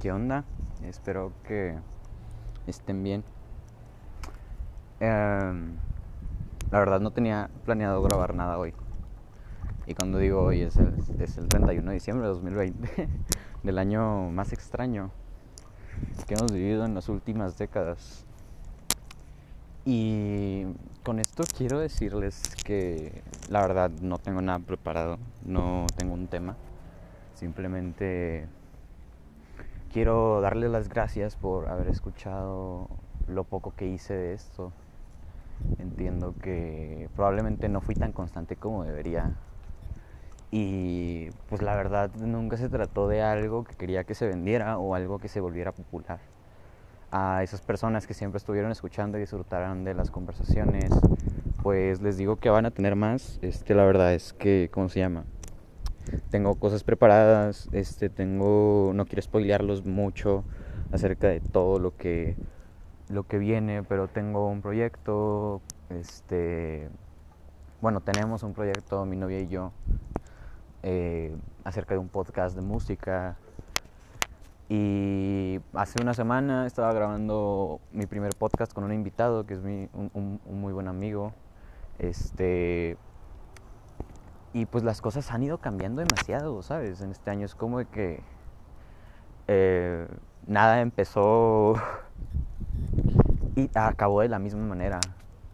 ¿Qué onda? Espero que estén bien. Em, la verdad no tenía planeado grabar nada hoy. Y cuando digo hoy es el, es el 31 de diciembre de 2020, del año más extraño que hemos vivido en las últimas décadas. Y con esto quiero decirles que la verdad no tengo nada preparado, no tengo un tema. Simplemente quiero darle las gracias por haber escuchado lo poco que hice de esto. Entiendo que probablemente no fui tan constante como debería. Y pues la verdad nunca se trató de algo que quería que se vendiera o algo que se volviera popular. A esas personas que siempre estuvieron escuchando y disfrutaron de las conversaciones, pues les digo que van a tener más. Este, la verdad es que, ¿cómo se llama? Tengo cosas preparadas, este, tengo, no quiero spoilearlos mucho acerca de todo lo que, lo que viene, pero tengo un proyecto, este, bueno, tenemos un proyecto, mi novia y yo, eh, acerca de un podcast de música. Y hace una semana estaba grabando mi primer podcast con un invitado que es mi, un, un muy buen amigo. Este, y pues las cosas han ido cambiando demasiado, ¿sabes? En este año es como de que eh, nada empezó y acabó de la misma manera.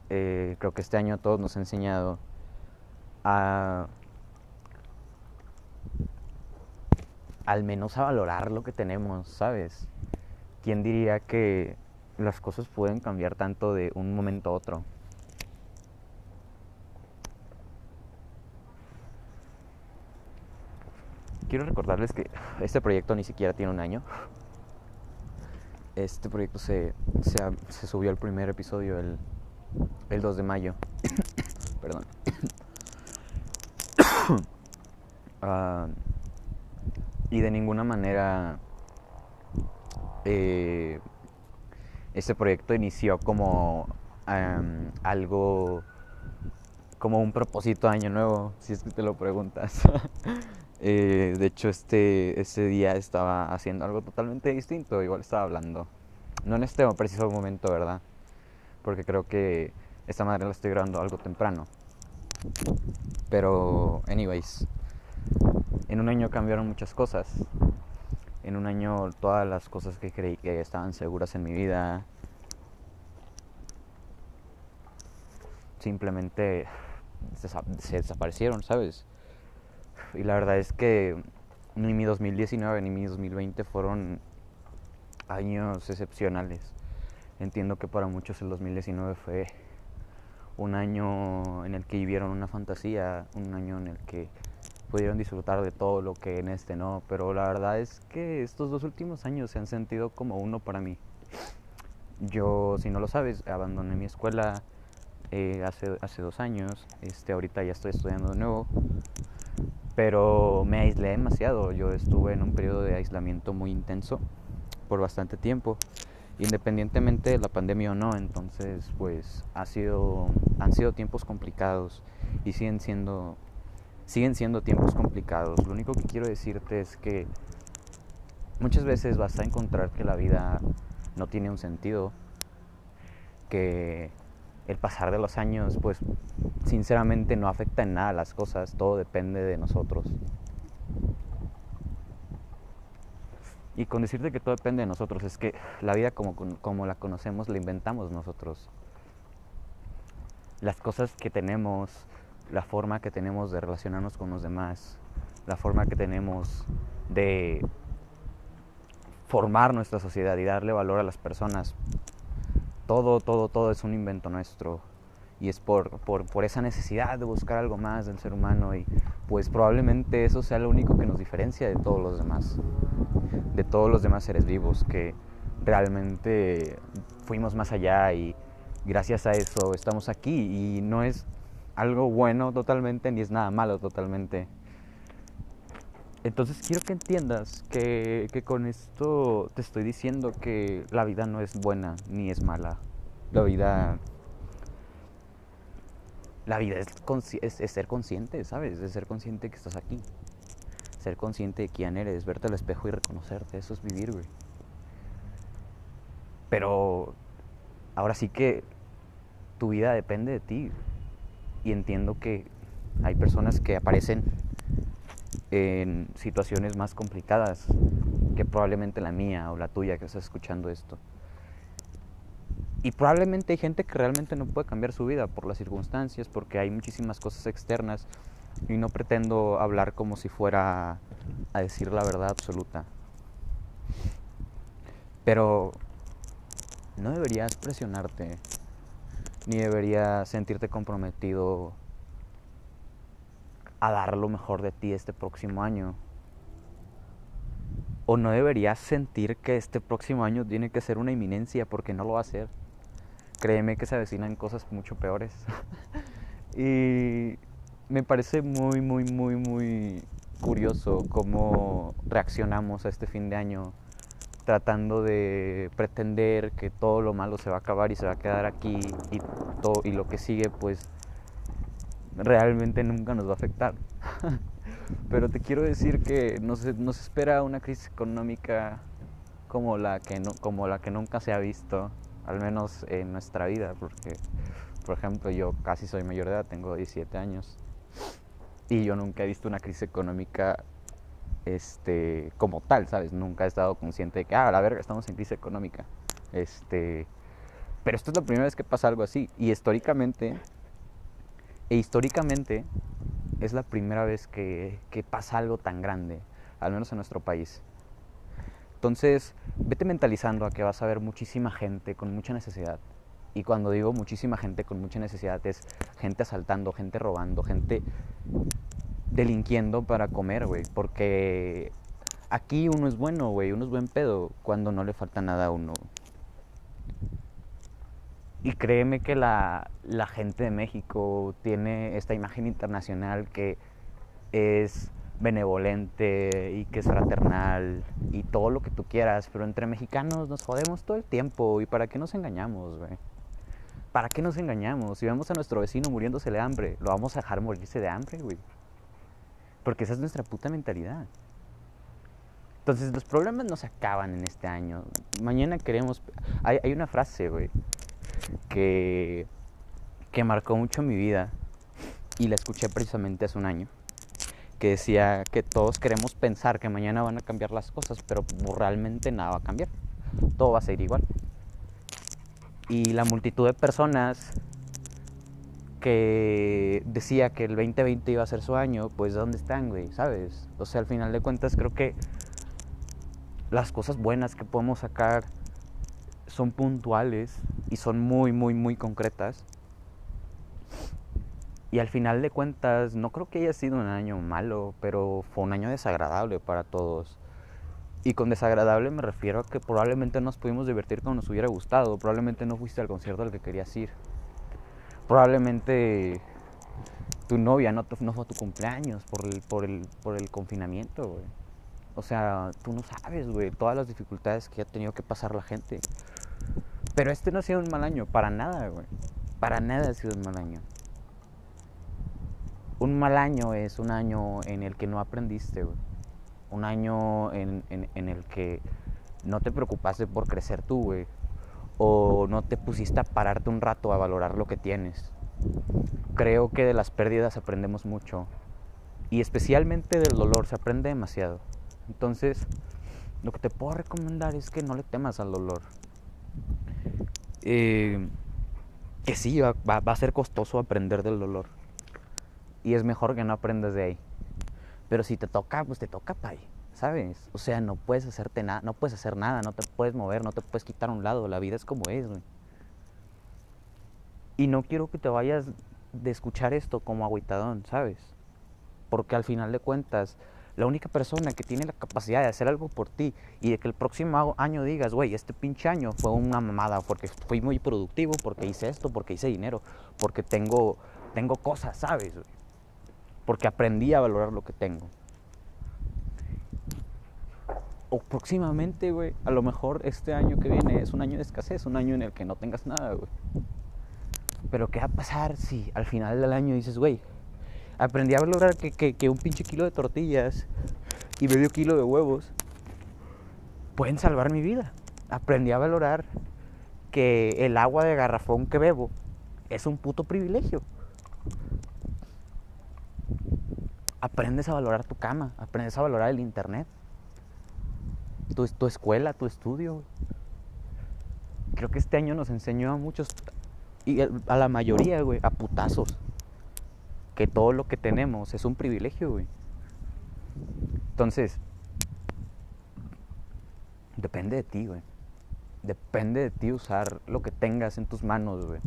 Eh, creo que este año a todos nos ha enseñado a al menos a valorar lo que tenemos, ¿sabes? ¿Quién diría que las cosas pueden cambiar tanto de un momento a otro? Quiero recordarles que este proyecto ni siquiera tiene un año. Este proyecto se, se, subió el primer episodio el, el 2 de mayo. Perdón. uh, y de ninguna manera eh, este proyecto inició como algo como un propósito año nuevo, si es que te lo preguntas. Eh, de hecho, este, ese día estaba haciendo algo totalmente distinto, igual estaba hablando. No en este preciso momento, ¿verdad? Porque creo que esta madre la estoy grabando algo temprano. Pero, anyways, en un año cambiaron muchas cosas. En un año todas las cosas que creí que estaban seguras en mi vida simplemente se desaparecieron, ¿sabes? Y la verdad es que ni mi 2019 ni mi 2020 fueron años excepcionales. Entiendo que para muchos el 2019 fue un año en el que vivieron una fantasía, un año en el que pudieron disfrutar de todo lo que en este no, pero la verdad es que estos dos últimos años se han sentido como uno para mí. Yo, si no lo sabes, abandoné mi escuela eh, hace, hace dos años, este, ahorita ya estoy estudiando de nuevo, pero me aislé demasiado. Yo estuve en un periodo de aislamiento muy intenso por bastante tiempo, independientemente de la pandemia o no. Entonces, pues ha sido, han sido tiempos complicados y siguen siendo, siguen siendo tiempos complicados. Lo único que quiero decirte es que muchas veces vas a encontrar que la vida no tiene un sentido, que el pasar de los años, pues sinceramente no afecta en nada las cosas, todo depende de nosotros. Y con decirte que todo depende de nosotros, es que la vida como, como la conocemos la inventamos nosotros. Las cosas que tenemos, la forma que tenemos de relacionarnos con los demás, la forma que tenemos de formar nuestra sociedad y darle valor a las personas, todo, todo, todo es un invento nuestro y es por, por, esa necesidad de buscar algo más del ser humano y pues probablemente eso sea lo único que nos diferencia de todos los demás, de todos los demás seres vivos, que realmente fuimos más allá y gracias a eso estamos aquí y no es algo bueno totalmente ni es nada malo totalmente. Entonces quiero que entiendas que, con esto te estoy diciendo que la vida no es buena ni es mala. La vida la vida es, es, ser consciente, ¿sabes? Es ser consciente que estás aquí. Ser consciente de quién eres, verte al espejo y reconocerte. Eso es vivir, güey. Pero ahora sí que tu vida depende de ti. Y entiendo que hay personas que aparecen en situaciones más complicadas que probablemente la mía o la tuya que estás escuchando esto. Y probablemente hay gente que realmente no puede cambiar su vida por las circunstancias, porque hay muchísimas cosas externas y no pretendo hablar como si fuera a decir la verdad absoluta. Pero no deberías presionarte, ni deberías sentirte comprometido a dar lo mejor de ti este próximo año. O no deberías sentir que este próximo año tiene que ser una inminencia porque no lo va a ser. Créeme que se avecinan cosas mucho peores. y me parece muy, muy, muy, muy curioso cómo reaccionamos a este fin de año tratando de pretender que todo lo malo se va a acabar y se va a quedar aquí y, todo, y lo que sigue pues realmente nunca nos va a afectar. Pero te quiero decir que nos, nos espera una crisis económica como la, que no, como la que nunca se ha visto, al menos en nuestra vida, porque, por ejemplo, yo casi soy mayor de edad, tengo 17 años, y yo nunca he visto una crisis económica este, como tal, ¿sabes? Nunca he estado consciente de que, ah, a la verga, estamos en crisis económica. Este, pero esto es la primera vez que pasa algo así, y históricamente e históricamente es la primera vez que, pasa algo tan grande, al menos en nuestro país. Entonces, vete mentalizando a que vas a ver muchísima gente con mucha necesidad. Y cuando digo muchísima gente con mucha necesidad es gente asaltando, gente robando, gente delinquiendo para comer, güey. Porque aquí uno es bueno, güey, uno es buen pedo cuando no le falta nada a uno. Y créeme que la, gente de México tiene esta imagen internacional que es benevolente y que es fraternal y todo lo que tú quieras, pero entre mexicanos nos jodemos todo el tiempo y para qué nos engañamos, güey. ¿Para qué nos engañamos? Si vemos a nuestro vecino muriéndose de hambre, lo vamos a dejar morirse de hambre, güey. Porque esa es nuestra puta mentalidad. Entonces los problemas no se acaban en este año. Mañana queremos... Hay, hay una frase, güey, que, que marcó mucho mi vida y la escuché precisamente hace un año, que decía que todos queremos pensar que mañana van a cambiar las cosas, pero realmente nada va a cambiar, todo va a seguir igual. Y la multitud de personas que decía que el 2020 iba a ser su año, pues ¿dónde están, güey? ¿Sabes? O sea, al final de cuentas creo que las cosas buenas que podemos sacar son puntuales y son muy, muy, muy concretas. Y al final de cuentas, no creo que haya sido un año malo, pero fue un año desagradable para todos. Y con desagradable me refiero a que probablemente nos pudimos divertir como nos hubiera gustado, probablemente no fuiste al concierto al que querías ir. Probablemente tu novia no, no fue a tu cumpleaños por el, por el, por el confinamiento, güey. O sea, tú no sabes, güey, todas las dificultades que ha tenido que pasar la gente. Pero este no ha sido un mal año, para nada, güey. Para nada ha sido un mal año. Un mal año es un año en el que no aprendiste, güey. Un año en, en el que no te preocupaste por crecer tú, güey. O no te pusiste a pararte un rato a valorar lo que tienes. Creo que de las pérdidas aprendemos mucho. Y especialmente del dolor se aprende demasiado. Entonces, lo que te puedo recomendar es que no le temas al dolor. Eh, que sí, va, a ser costoso aprender del dolor. Y es mejor que no aprendas de ahí. Pero si te toca, pues te toca, pay. ¿Sabes? O sea, no puedes hacerte nada, no puedes hacer nada, no te puedes mover, no te puedes quitar a un lado. La vida es como es, güey. Y no quiero que te vayas de escuchar esto como agüitadón, ¿sabes? Porque al final de cuentas, la única persona que tiene la capacidad de hacer algo por ti y de que el próximo año digas, güey, este pinche año fue una mamada porque fui muy productivo, porque hice esto, porque hice dinero, porque tengo, tengo cosas, ¿sabes? Porque aprendí a valorar lo que tengo. O próximamente, güey, a lo mejor este año que viene es un año de escasez, un año en el que no tengas nada, güey. Pero ¿qué va a pasar si al final del año dices, güey, aprendí a valorar que, un pinche kilo de tortillas y medio kilo de huevos pueden salvar mi vida. Aprendí a valorar que el agua de garrafón que bebo es un puto privilegio. Aprendes a valorar tu cama, aprendes a valorar el internet, tu, tu escuela, tu estudio. Creo que este año nos enseñó a muchos, y a la mayoría, güey, a putazos, que todo lo que tenemos es un privilegio, güey. Entonces, depende de ti, güey. Depende de ti usar lo que tengas en tus manos, güey.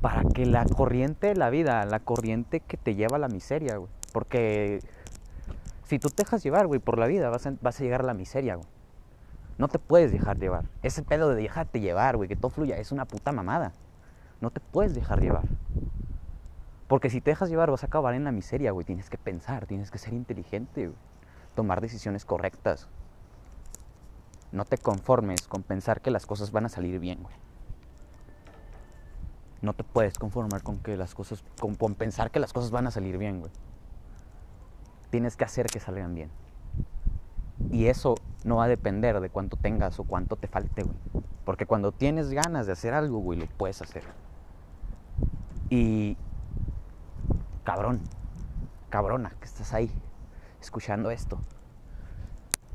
Para que la corriente de la vida, la corriente que te lleva a la miseria, güey. Porque si tú te dejas llevar, güey, por la vida, vas a, a llegar a la miseria, güey. No te puedes dejar llevar. Ese pedo de dejarte llevar, güey, que todo fluya, es una puta mamada. No te puedes dejar llevar. Porque si te dejas llevar vas a acabar en la miseria, güey. Tienes que pensar, tienes que ser inteligente, güey. Tomar decisiones correctas. No te conformes con pensar que las cosas van a salir bien, güey. No te puedes conformar con que las cosas, con, pensar que las cosas van a salir bien, güey. Tienes que hacer que salgan bien. Y eso no va a depender de cuánto tengas o cuánto te falte, güey. Porque cuando tienes ganas de hacer algo, güey, lo puedes hacer. Y cabrón, cabrona, que estás ahí escuchando esto.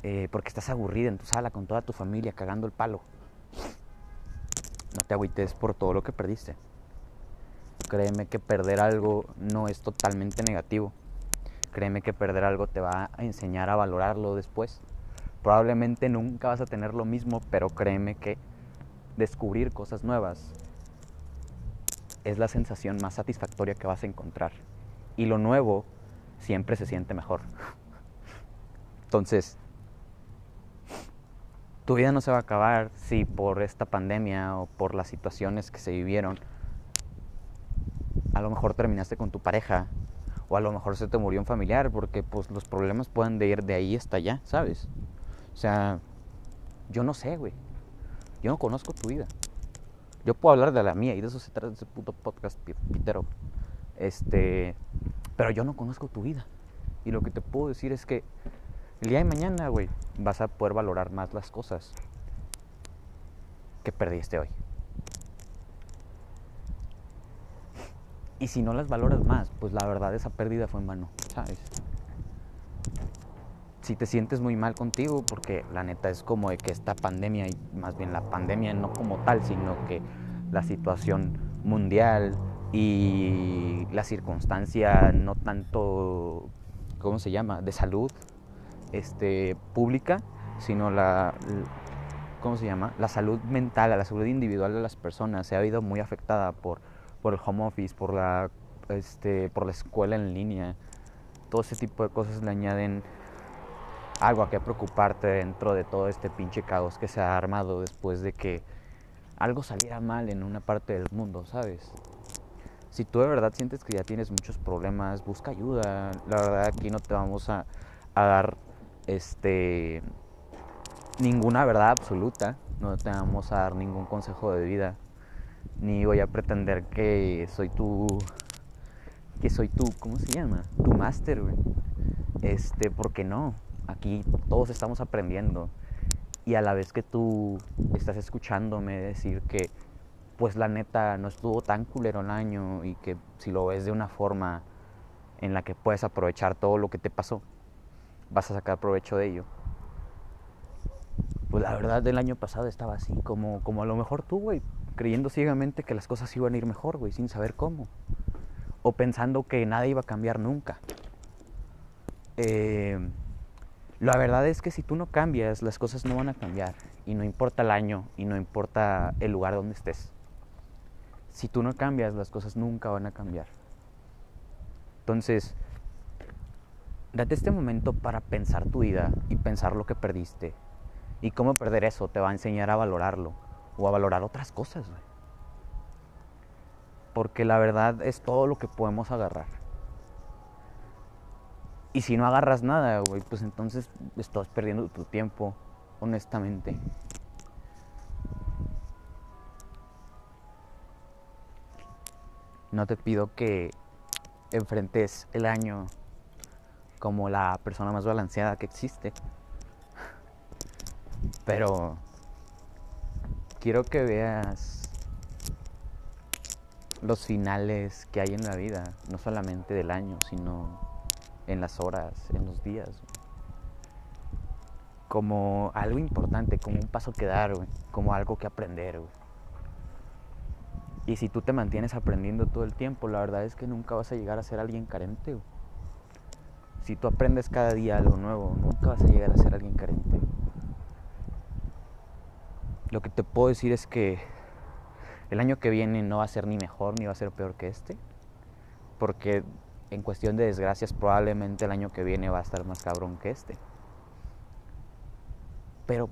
Eh, porque estás aburrida en tu sala con toda tu familia cagando el palo. No te agüites por todo lo que perdiste. Créeme que perder algo no es totalmente negativo. Créeme que perder algo te va a enseñar a valorarlo después. Probablemente nunca vas a tener lo mismo, pero créeme que descubrir cosas nuevas es la sensación más satisfactoria que vas a encontrar. Y lo nuevo siempre se siente mejor. Entonces, tu vida no se va a acabar si por esta pandemia o por las situaciones que se vivieron, a lo mejor terminaste con tu pareja o a lo mejor se te murió un familiar, porque pues los problemas pueden ir de ahí hasta allá, ¿sabes? O sea, yo no sé, güey. Yo no conozco tu vida. Yo puedo hablar de la mía y de eso se trata ese puto podcast pitero. Este, pero yo no conozco tu vida. Y lo que te puedo decir es que el día de mañana, güey, vas a poder valorar más las cosas que perdiste hoy. Y si no las valoras más, pues la verdad esa pérdida fue en vano, ¿sabes? Si te sientes muy mal contigo, porque la neta es como de que esta pandemia, y más bien la pandemia no como tal, sino que la situación mundial y la circunstancia no tanto, ¿cómo se llama?, de salud, este, pública, sino la, ¿cómo se llama? La salud mental, la salud individual de las personas se ha habido muy afectada por, por el home office, por la, este, por la escuela en línea. Todo ese tipo de cosas le añaden algo a que preocuparte dentro de todo este pinche caos que se ha armado después de que algo saliera mal en una parte del mundo, ¿sabes? Si tú de verdad sientes que ya tienes muchos problemas, busca ayuda. La verdad aquí no te vamos a, dar este, ninguna verdad absoluta, no te vamos a dar ningún consejo de vida, ni voy a pretender que soy tu, que soy tu, ¿cómo se llama? Tu máster, güey. Este, porque no, aquí todos estamos aprendiendo y a la vez que tú estás escuchándome decir que pues la neta no estuvo tan culero el año y que si lo ves de una forma en la que puedes aprovechar todo lo que te pasó, vas a sacar provecho de ello. Pues la verdad del año pasado estaba así, como, como a lo mejor tú, güey, creyendo ciegamente que las cosas iban a ir mejor, güey, sin saber cómo. O pensando que nada iba a cambiar nunca. Eh, la verdad es que si tú no cambias, las cosas no van a cambiar. Y no importa el año y no importa el lugar donde estés. Si tú no cambias, las cosas nunca van a cambiar. Entonces, date este momento para pensar tu vida y pensar lo que perdiste. Y cómo perder eso te va a enseñar a valorarlo o a valorar otras cosas. Porque la verdad es todo lo que podemos agarrar. Y si no agarras nada, pues entonces estás perdiendo tu tiempo, honestamente. No te pido que enfrentes el año como la persona más balanceada que existe. Pero quiero que veas los finales que hay en la vida, no solamente del año, sino en las horas, en los días. Como algo importante, como un paso que dar, como algo que aprender. Y si tú te mantienes aprendiendo todo el tiempo, la verdad es que nunca vas a llegar a ser alguien carente. Si tú aprendes cada día algo nuevo, nunca vas a llegar a ser alguien carente. Lo que te puedo decir es que el año que viene no va a ser ni mejor ni va a ser peor que este. Porque en cuestión de desgracias probablemente el año que viene va a estar más cabrón que este. Pero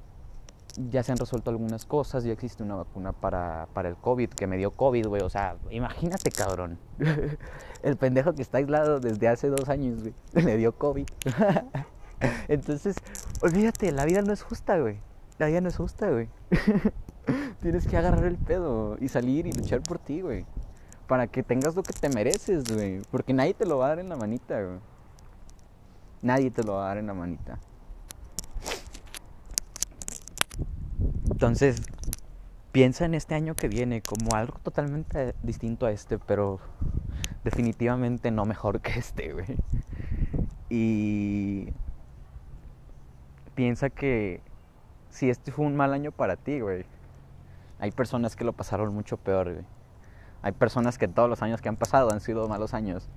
ya se han resuelto algunas cosas, ya existe una vacuna para, para el COVID, que me dio COVID, güey. O sea, imagínate, cabrón. el pendejo que está aislado desde hace dos años, güey, le dio COVID. Entonces, olvídate, la vida no es justa, güey. La vida no es justa, güey. Tienes que agarrar el pedo y salir y luchar por ti, güey. Para que tengas lo que te mereces, güey. Porque nadie te lo va a dar en la manita, güey. Nadie te lo va a dar en la manita. Entonces, piensa en este año que viene como algo totalmente distinto a este, pero definitivamente no mejor que este, güey. Y piensa que si este fue un mal año para ti, güey, hay personas que lo pasaron mucho peor, güey. Hay personas que todos los años que han pasado han sido malos años.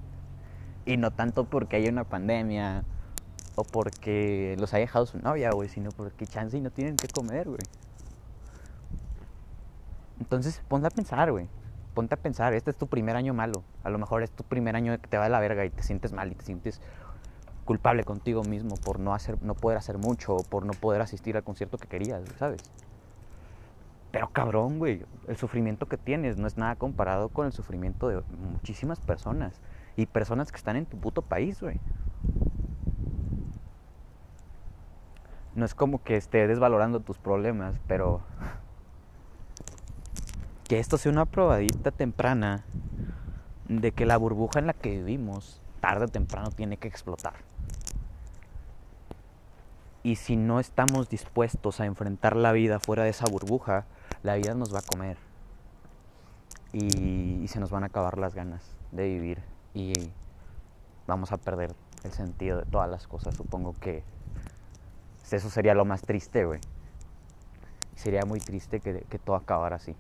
Y no tanto porque hay una pandemia o porque los haya dejado su novia, güey, sino porque chance y no tienen que comer, güey. Entonces, ponte a pensar, güey. Ponte a pensar, este es tu primer año malo. A lo mejor es tu primer año que te va de la verga y te sientes mal y te sientes culpable contigo mismo por no, hacer, no poder hacer mucho o por no poder asistir al concierto que querías, ¿sabes? Pero cabrón, güey, el sufrimiento que tienes no es nada comparado con el sufrimiento de muchísimas personas. Y personas que están en tu puto país, güey. No es como que esté desvalorando tus problemas, pero que esto sea una probadita temprana de que la burbuja en la que vivimos tarde o temprano tiene que explotar. Y si no estamos dispuestos a enfrentar la vida fuera de esa burbuja, la vida nos va a comer. Y, se nos van a acabar las ganas de vivir. Y vamos a perder el sentido de todas las cosas. Supongo que eso sería lo más triste, güey. Sería muy triste que, que todo acabara así.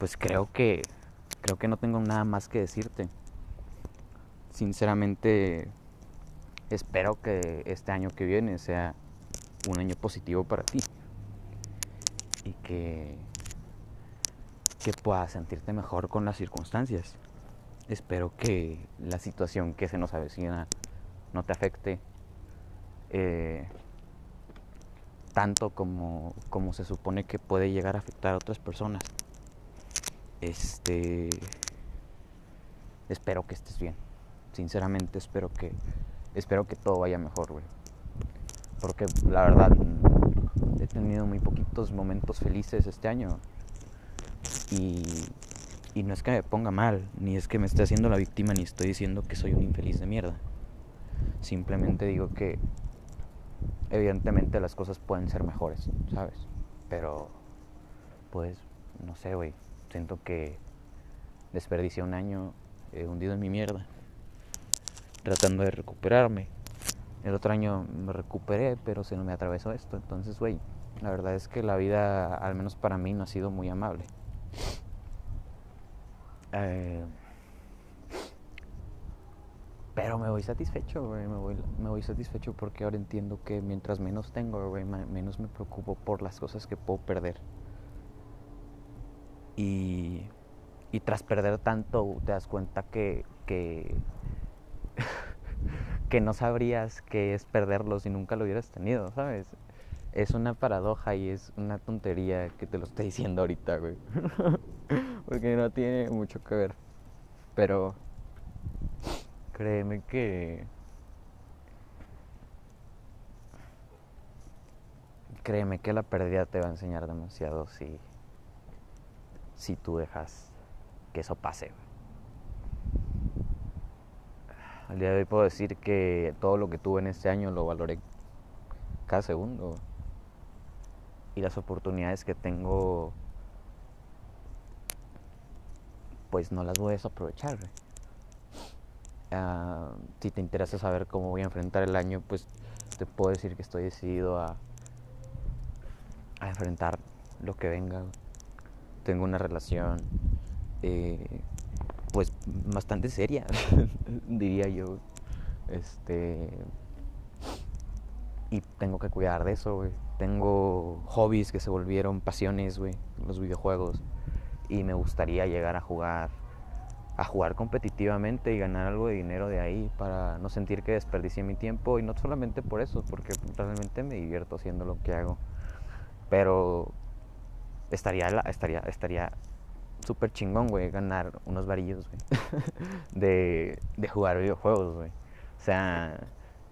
Pues creo que creo que no tengo nada más que decirte. Sinceramente espero que este año que viene sea un año positivo para ti y que, que puedas sentirte mejor con las circunstancias. Espero que la situación que se nos avecina no te afecte eh, tanto como, como se supone que puede llegar a afectar a otras personas. Este espero que estés bien. Sinceramente espero que espero que todo vaya mejor, güey. Porque la verdad he tenido muy poquitos momentos felices este año. Y, y no es que me ponga mal, ni es que me esté haciendo la víctima, ni estoy diciendo que soy un infeliz de mierda. Simplemente digo que evidentemente las cosas pueden ser mejores, ¿sabes? Pero, pues, no sé, güey. Siento que desperdicié un año eh, hundido en mi mierda tratando de recuperarme. El otro año me recuperé, pero se me atravesó esto. Entonces, güey, la verdad es que la vida, al menos para mí, no ha sido muy amable. Eh, pero me voy satisfecho, güey. Me voy, me voy satisfecho porque ahora entiendo que mientras menos tengo, güey, menos me preocupo por las cosas que puedo perder. Y, tras perder tanto, te das cuenta que, que no sabrías qué es perderlo si nunca lo hubieras tenido, ¿sabes? Es una paradoja y es una tontería que te lo estoy diciendo ahorita, güey. Porque no tiene mucho que ver. Pero créeme que créeme que la pérdida te va a enseñar demasiado si si tú dejas que eso pase. Al día de hoy puedo decir que todo lo que tuve en este año lo valoré cada segundo. y las oportunidades que tengo, pues no las voy a desaprovechar. Uh, si te interesa saber cómo voy a enfrentar el año, pues te puedo decir que estoy decidido a, a enfrentar lo que venga. Tengo una relación eh, pues bastante seria, diría yo. Este y tengo que cuidar de eso, güey. Tengo hobbies que se volvieron pasiones, güey, los videojuegos y me gustaría llegar a jugar a jugar competitivamente y ganar algo de dinero de ahí para no sentir que desperdicié mi tiempo y no solamente por eso, porque realmente me divierto haciendo lo que hago. Pero estaría estaría estaría súper chingón, güey, ganar unos varillos, güey, de, de jugar videojuegos, güey. O sea,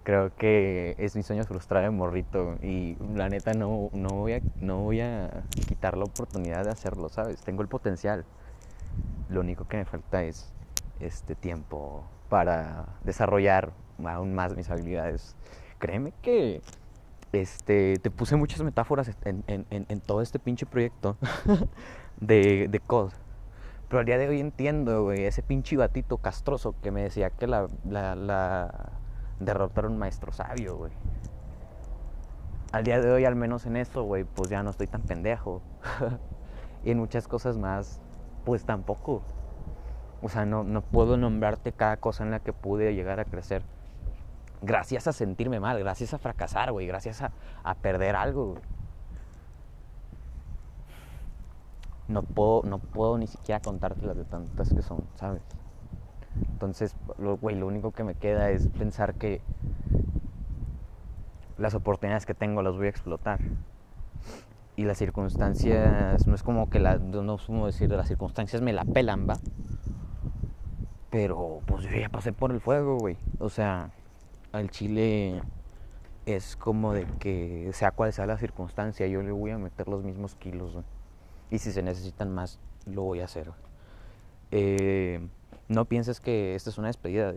creo que es mi sueño frustrado de morrito y la neta no, no, voy a, no voy a quitar la oportunidad de hacerlo, ¿sabes? Tengo el potencial. Lo único que me falta es este tiempo para desarrollar aún más mis habilidades. Créeme que este, te puse muchas metáforas en, en, en todo este pinche proyecto de, de COD. Pero al día de hoy entiendo, güey, ese pinche batito castroso que me decía que la, la, la derrotaron maestro sabio, güey. Al día de hoy, al menos en eso, güey, pues ya no estoy tan pendejo. y en muchas cosas más, pues tampoco. O sea, no, no puedo nombrarte cada cosa en la que pude llegar a crecer. Gracias a sentirme mal, gracias a fracasar, güey, gracias a, a perder algo, no puedo, no puedo ni siquiera contarte las de tantas que son, ¿sabes? Entonces, lo, güey, lo único que me queda es pensar que las oportunidades que tengo las voy a explotar. Y las circunstancias, no es como que, la, no es como decir, las circunstancias me la pelan, ¿va? Pero, pues yo ya pasé por el fuego, güey. O sea, al chile es como de que, sea cual sea la circunstancia, yo le voy a meter los mismos kilos. Y si se necesitan más, lo voy a hacer. Eh, no pienses que esta es una despedida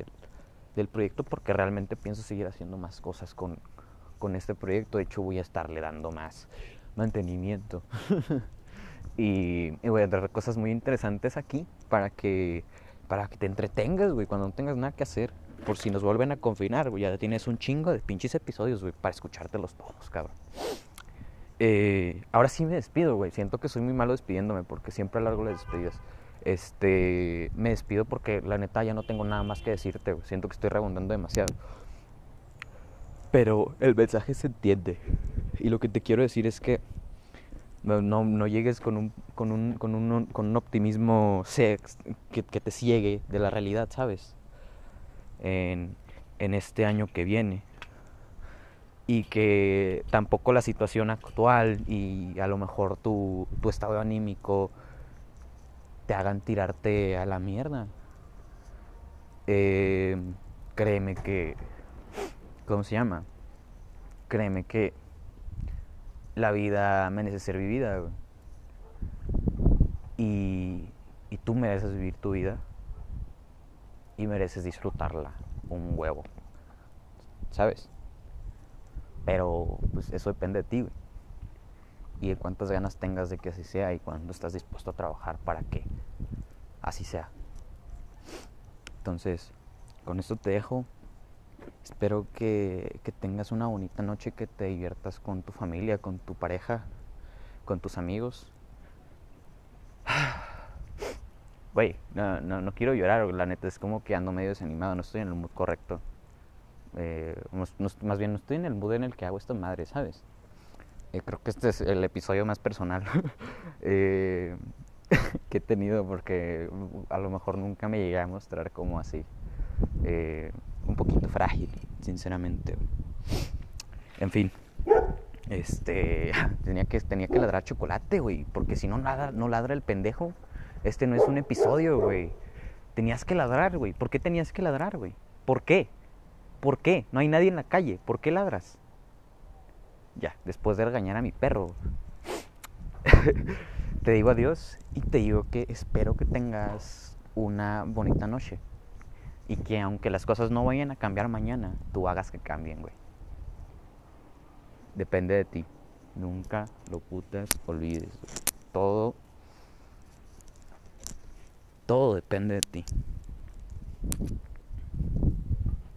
del, proyecto porque realmente pienso seguir haciendo más cosas con, con este proyecto. De hecho, voy a estarle dando más mantenimiento. y, voy a traer cosas muy interesantes aquí para que, para que te entretengas, güey, cuando no tengas nada que hacer. Por si nos vuelven a confinar, güey, ya tienes un chingo de pinches episodios, güey, para escuchártelos todos, cabrón. Eh, ahora sí me despido, güey. Siento que soy muy malo despidiéndome porque siempre alargo las despedidas. Este, me despido porque la neta ya no tengo nada más que decirte, güey. Siento que estoy rebondando demasiado. Pero el mensaje se entiende. Y lo que te quiero decir es que no, llegues con un, con un, con un, con un optimismo que, que, te ciegue de la realidad, ¿sabes? En, en este año que viene y que tampoco la situación actual y a lo mejor tu, tu estado anímico te hagan tirarte a la mierda. Eh, créeme que, ¿cómo se llama? Créeme que la vida merece ser vivida. Y, y tú mereces vivir tu vida y mereces disfrutarla un huevo. ¿Sabes? Pero pues eso depende de ti, Y de cuántas ganas tengas de que así sea y cuándo estás dispuesto a trabajar para que así sea. Entonces, con esto te dejo. Espero que, que tengas una bonita noche, que te diviertas con tu familia, con tu pareja, con tus amigos. Güey, no, no, no quiero llorar, la neta es como que ando medio desanimado, no estoy en el mood correcto. Eh, más bien no estoy en el mood en el que hago esta madre, ¿sabes? Eh, creo que este es el episodio más personal eh, que he tenido porque a lo mejor nunca me llegué a mostrar como así. un poquito frágil, sinceramente. En fin. Este, tenía que, tenía que ladrar chocolate, güey, porque si no ladra, no ladra el pendejo, este no es un episodio, güey. Tenías que ladrar, güey. ¿Por qué tenías que ladrar, güey? ¿Por qué? ¿Por qué? No hay nadie en la calle. ¿Por qué ladras? Ya, después de regañar a mi perro. te digo adiós y te digo que espero que tengas una bonita noche. Y que aunque las cosas no vayan a cambiar mañana, tú hagas que cambien, güey. Depende de ti. Nunca lo putas olvides. Todo, todo depende de ti.